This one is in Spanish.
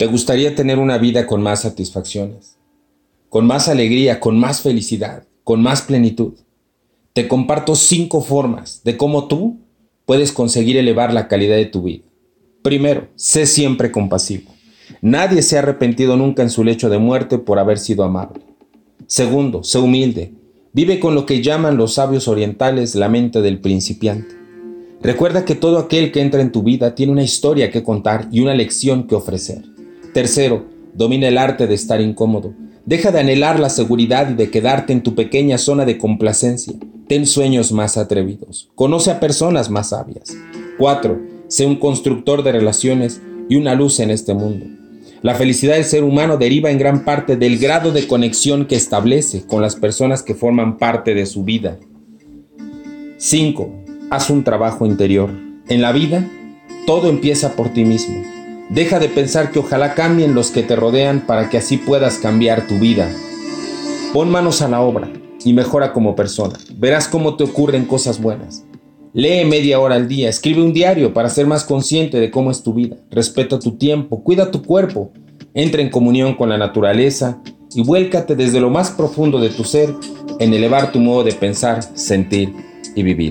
¿Te gustaría tener una vida con más satisfacciones? Con más alegría, con más felicidad, con más plenitud. Te comparto cinco formas de cómo tú puedes conseguir elevar la calidad de tu vida. Primero, sé siempre compasivo. Nadie se ha arrepentido nunca en su lecho de muerte por haber sido amable. Segundo, sé humilde. Vive con lo que llaman los sabios orientales la mente del principiante. Recuerda que todo aquel que entra en tu vida tiene una historia que contar y una lección que ofrecer. Tercero, domina el arte de estar incómodo. Deja de anhelar la seguridad y de quedarte en tu pequeña zona de complacencia. Ten sueños más atrevidos. Conoce a personas más sabias. 4. Sé un constructor de relaciones y una luz en este mundo. La felicidad del ser humano deriva en gran parte del grado de conexión que establece con las personas que forman parte de su vida. 5. Haz un trabajo interior. En la vida, todo empieza por ti mismo. Deja de pensar que ojalá cambien los que te rodean para que así puedas cambiar tu vida. Pon manos a la obra y mejora como persona. Verás cómo te ocurren cosas buenas. Lee media hora al día, escribe un diario para ser más consciente de cómo es tu vida. Respeta tu tiempo, cuida tu cuerpo, entra en comunión con la naturaleza y vuélcate desde lo más profundo de tu ser en elevar tu modo de pensar, sentir y vivir.